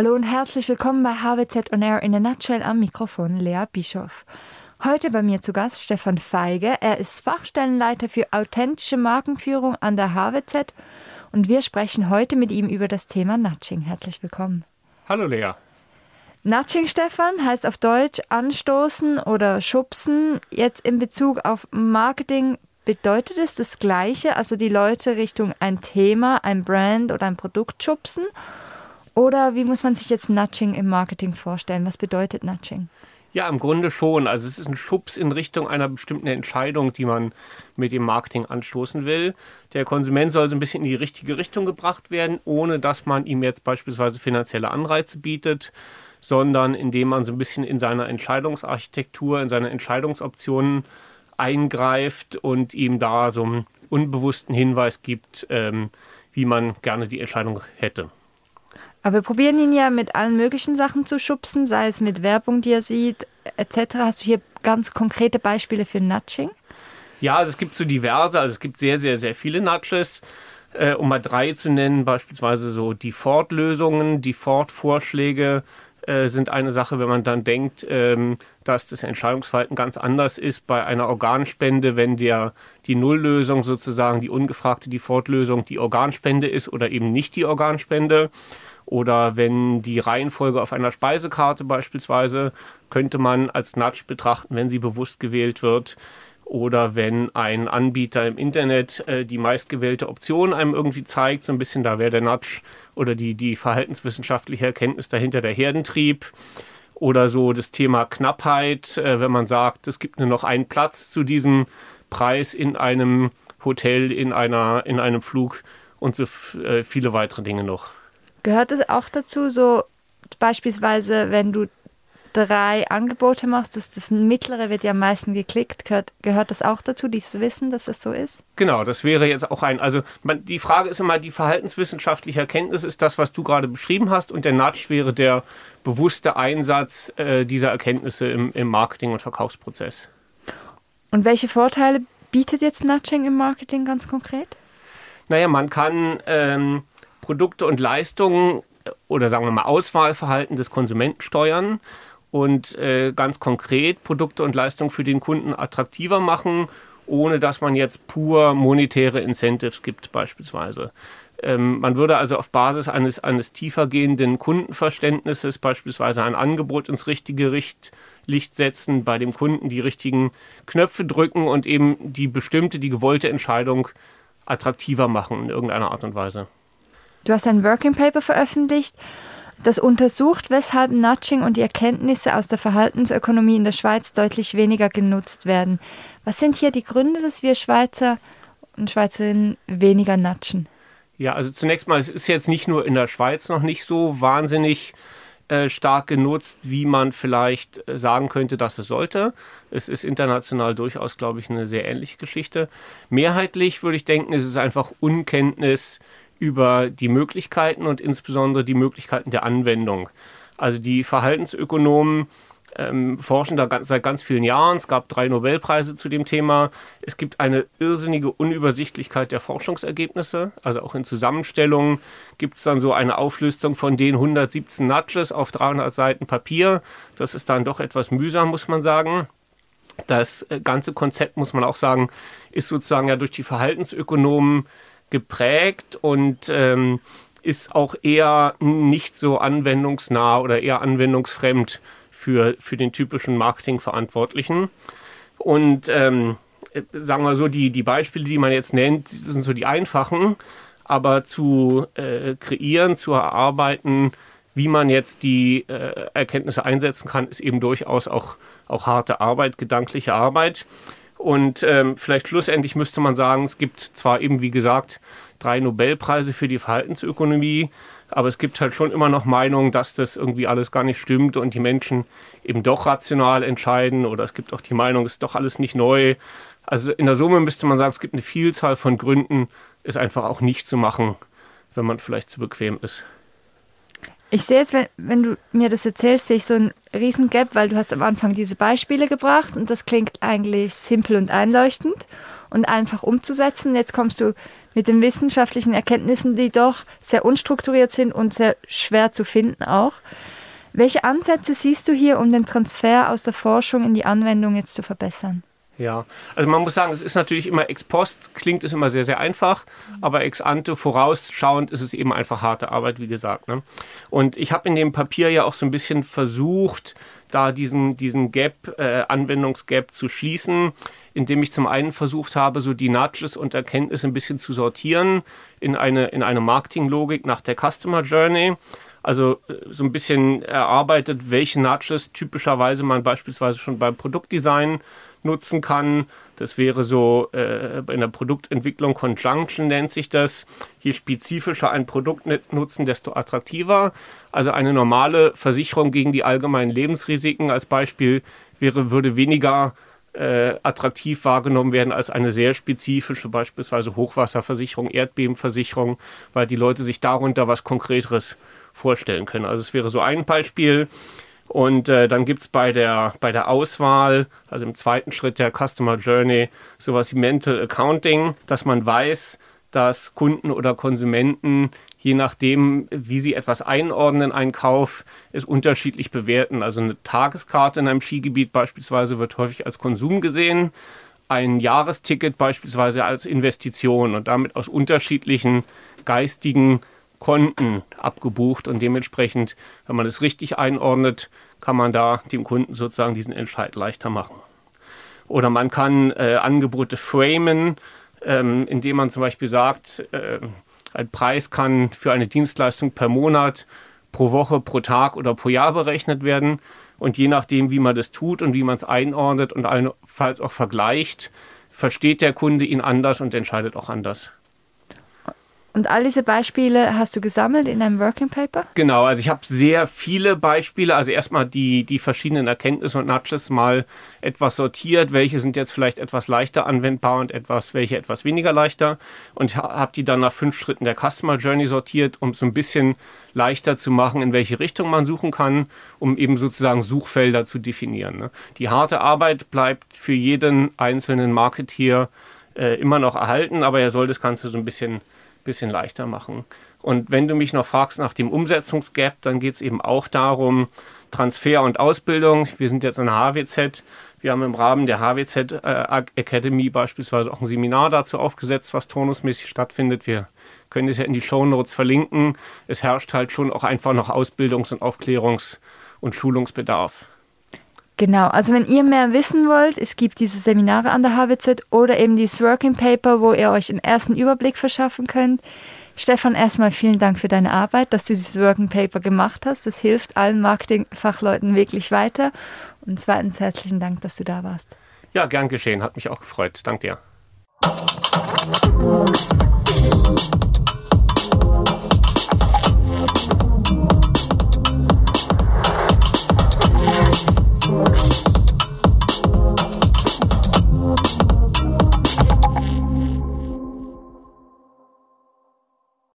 Hallo und herzlich willkommen bei HWZ On Air in a Nutshell am Mikrofon Lea Bischoff. Heute bei mir zu Gast Stefan Feige. Er ist Fachstellenleiter für authentische Markenführung an der HWZ und wir sprechen heute mit ihm über das Thema Nudging. Herzlich willkommen. Hallo Lea. Nudging, Stefan, heißt auf Deutsch anstoßen oder schubsen. Jetzt in Bezug auf Marketing bedeutet es das Gleiche, also die Leute Richtung ein Thema, ein Brand oder ein Produkt schubsen? Oder wie muss man sich jetzt Nudging im Marketing vorstellen? Was bedeutet Nudging? Ja, im Grunde schon. Also es ist ein Schubs in Richtung einer bestimmten Entscheidung, die man mit dem Marketing anstoßen will. Der Konsument soll so ein bisschen in die richtige Richtung gebracht werden, ohne dass man ihm jetzt beispielsweise finanzielle Anreize bietet, sondern indem man so ein bisschen in seiner Entscheidungsarchitektur, in seine Entscheidungsoptionen eingreift und ihm da so einen unbewussten Hinweis gibt, ähm, wie man gerne die Entscheidung hätte. Aber wir probieren ihn ja mit allen möglichen Sachen zu schubsen, sei es mit Werbung, die er sieht, etc. Hast du hier ganz konkrete Beispiele für Nudging? Ja, also es gibt so diverse, also es gibt sehr, sehr, sehr viele Nudges. Äh, um mal drei zu nennen, beispielsweise so Default-Lösungen, Default-Vorschläge äh, sind eine Sache, wenn man dann denkt, ähm, dass das Entscheidungsverhalten ganz anders ist bei einer Organspende, wenn der, die Nulllösung sozusagen, die ungefragte Default-Lösung die Organspende ist oder eben nicht die Organspende. Oder wenn die Reihenfolge auf einer Speisekarte beispielsweise, könnte man als Nudge betrachten, wenn sie bewusst gewählt wird. Oder wenn ein Anbieter im Internet äh, die meistgewählte Option einem irgendwie zeigt, so ein bisschen, da wäre der Nudge oder die, die verhaltenswissenschaftliche Erkenntnis dahinter der Herdentrieb. Oder so das Thema Knappheit, äh, wenn man sagt, es gibt nur noch einen Platz zu diesem Preis in einem Hotel, in, einer, in einem Flug und so äh, viele weitere Dinge noch. Gehört es auch dazu, so beispielsweise, wenn du drei Angebote machst, dass das mittlere wird ja am meisten geklickt, gehört, gehört das auch dazu, dieses Wissen, dass das so ist? Genau, das wäre jetzt auch ein, also man, die Frage ist immer, die verhaltenswissenschaftliche Erkenntnis ist das, was du gerade beschrieben hast und der Nudge wäre der bewusste Einsatz äh, dieser Erkenntnisse im, im Marketing- und Verkaufsprozess. Und welche Vorteile bietet jetzt Nudging im Marketing ganz konkret? Naja, man kann ähm, Produkte und Leistungen äh, oder sagen wir mal Auswahlverhalten des Konsumenten steuern und äh, ganz konkret Produkte und Leistungen für den Kunden attraktiver machen, ohne dass man jetzt pur monetäre Incentives gibt beispielsweise. Ähm, man würde also auf Basis eines, eines tiefergehenden Kundenverständnisses beispielsweise ein Angebot ins richtige Richt, Licht setzen, bei dem Kunden die richtigen Knöpfe drücken und eben die bestimmte, die gewollte Entscheidung attraktiver machen in irgendeiner Art und Weise. Du hast ein Working Paper veröffentlicht, das untersucht, weshalb Nudging und die Erkenntnisse aus der Verhaltensökonomie in der Schweiz deutlich weniger genutzt werden. Was sind hier die Gründe, dass wir Schweizer und Schweizerinnen weniger nudgen? Ja, also zunächst mal, es ist jetzt nicht nur in der Schweiz noch nicht so wahnsinnig äh, stark genutzt, wie man vielleicht äh, sagen könnte, dass es sollte. Es ist international durchaus, glaube ich, eine sehr ähnliche Geschichte. Mehrheitlich würde ich denken, ist es einfach Unkenntnis über die Möglichkeiten und insbesondere die Möglichkeiten der Anwendung. Also die Verhaltensökonomen ähm, forschen da ganz, seit ganz vielen Jahren. Es gab drei Nobelpreise zu dem Thema. Es gibt eine irrsinnige Unübersichtlichkeit der Forschungsergebnisse. Also auch in Zusammenstellungen gibt es dann so eine Auflistung von den 117 Nudges auf 300 Seiten Papier. Das ist dann doch etwas mühsam, muss man sagen. Das äh, ganze Konzept, muss man auch sagen, ist sozusagen ja durch die Verhaltensökonomen geprägt und ähm, ist auch eher nicht so anwendungsnah oder eher anwendungsfremd für, für den typischen Marketingverantwortlichen. Und ähm, sagen wir so, die, die Beispiele, die man jetzt nennt, sind so die einfachen, aber zu äh, kreieren, zu erarbeiten, wie man jetzt die äh, Erkenntnisse einsetzen kann, ist eben durchaus auch, auch harte Arbeit, gedankliche Arbeit. Und ähm, vielleicht schlussendlich müsste man sagen, es gibt zwar eben, wie gesagt, drei Nobelpreise für die Verhaltensökonomie, aber es gibt halt schon immer noch Meinungen, dass das irgendwie alles gar nicht stimmt und die Menschen eben doch rational entscheiden oder es gibt auch die Meinung, es ist doch alles nicht neu. Also in der Summe müsste man sagen, es gibt eine Vielzahl von Gründen, es einfach auch nicht zu machen, wenn man vielleicht zu bequem ist. Ich sehe jetzt, wenn, wenn du mir das erzählst, sehe ich so ein riesen Gap, weil du hast am Anfang diese Beispiele gebracht und das klingt eigentlich simpel und einleuchtend und einfach umzusetzen. Jetzt kommst du mit den wissenschaftlichen Erkenntnissen, die doch sehr unstrukturiert sind und sehr schwer zu finden auch. Welche Ansätze siehst du hier, um den Transfer aus der Forschung in die Anwendung jetzt zu verbessern? Ja, also man muss sagen, es ist natürlich immer ex post, klingt es immer sehr, sehr einfach, aber ex ante, vorausschauend ist es eben einfach harte Arbeit, wie gesagt. Ne? Und ich habe in dem Papier ja auch so ein bisschen versucht, da diesen, diesen Gap, äh, Anwendungsgap zu schließen, indem ich zum einen versucht habe, so die Nudges und Erkenntnisse ein bisschen zu sortieren in eine, in eine Marketinglogik nach der Customer Journey. Also äh, so ein bisschen erarbeitet, welche Nudges typischerweise man beispielsweise schon beim Produktdesign nutzen kann. Das wäre so äh, in der Produktentwicklung Conjunction nennt sich das. Je spezifischer ein Produkt nutzen, desto attraktiver. Also eine normale Versicherung gegen die allgemeinen Lebensrisiken als Beispiel wäre, würde weniger äh, attraktiv wahrgenommen werden als eine sehr spezifische, beispielsweise Hochwasserversicherung, Erdbebenversicherung, weil die Leute sich darunter was Konkreteres vorstellen können. Also es wäre so ein Beispiel. Und äh, dann gibt es bei der, bei der Auswahl, also im zweiten Schritt der Customer Journey, sowas wie Mental Accounting, dass man weiß, dass Kunden oder Konsumenten, je nachdem, wie sie etwas einordnen, einen Kauf, es unterschiedlich bewerten. Also eine Tageskarte in einem Skigebiet beispielsweise wird häufig als Konsum gesehen, ein Jahresticket beispielsweise als Investition und damit aus unterschiedlichen geistigen Konten abgebucht und dementsprechend, wenn man es richtig einordnet, kann man da dem Kunden sozusagen diesen Entscheid leichter machen. Oder man kann äh, Angebote framen, ähm, indem man zum Beispiel sagt, äh, ein Preis kann für eine Dienstleistung per Monat, pro Woche, pro Tag oder pro Jahr berechnet werden. Und je nachdem, wie man das tut und wie man es einordnet und allenfalls auch vergleicht, versteht der Kunde ihn anders und entscheidet auch anders. Und all diese Beispiele hast du gesammelt in einem Working Paper? Genau, also ich habe sehr viele Beispiele. Also erstmal die, die verschiedenen Erkenntnisse und Nudges mal etwas sortiert. Welche sind jetzt vielleicht etwas leichter anwendbar und etwas, welche etwas weniger leichter. Und habe die dann nach fünf Schritten der Customer Journey sortiert, um so ein bisschen leichter zu machen, in welche Richtung man suchen kann, um eben sozusagen Suchfelder zu definieren. Ne? Die harte Arbeit bleibt für jeden einzelnen Marketeer äh, immer noch erhalten, aber er soll das Ganze so ein bisschen bisschen leichter machen. Und wenn du mich noch fragst nach dem Umsetzungsgap, dann geht es eben auch darum, Transfer und Ausbildung. Wir sind jetzt an der HWZ. Wir haben im Rahmen der HWZ äh, Academy beispielsweise auch ein Seminar dazu aufgesetzt, was turnusmäßig stattfindet. Wir können es ja in die Show Notes verlinken. Es herrscht halt schon auch einfach noch Ausbildungs- und Aufklärungs- und Schulungsbedarf. Genau, also wenn ihr mehr wissen wollt, es gibt diese Seminare an der HWZ oder eben dieses Working Paper, wo ihr euch einen ersten Überblick verschaffen könnt. Stefan, erstmal vielen Dank für deine Arbeit, dass du dieses Working Paper gemacht hast. Das hilft allen Marketingfachleuten wirklich weiter. Und zweitens herzlichen Dank, dass du da warst. Ja, gern geschehen. Hat mich auch gefreut. Dank dir.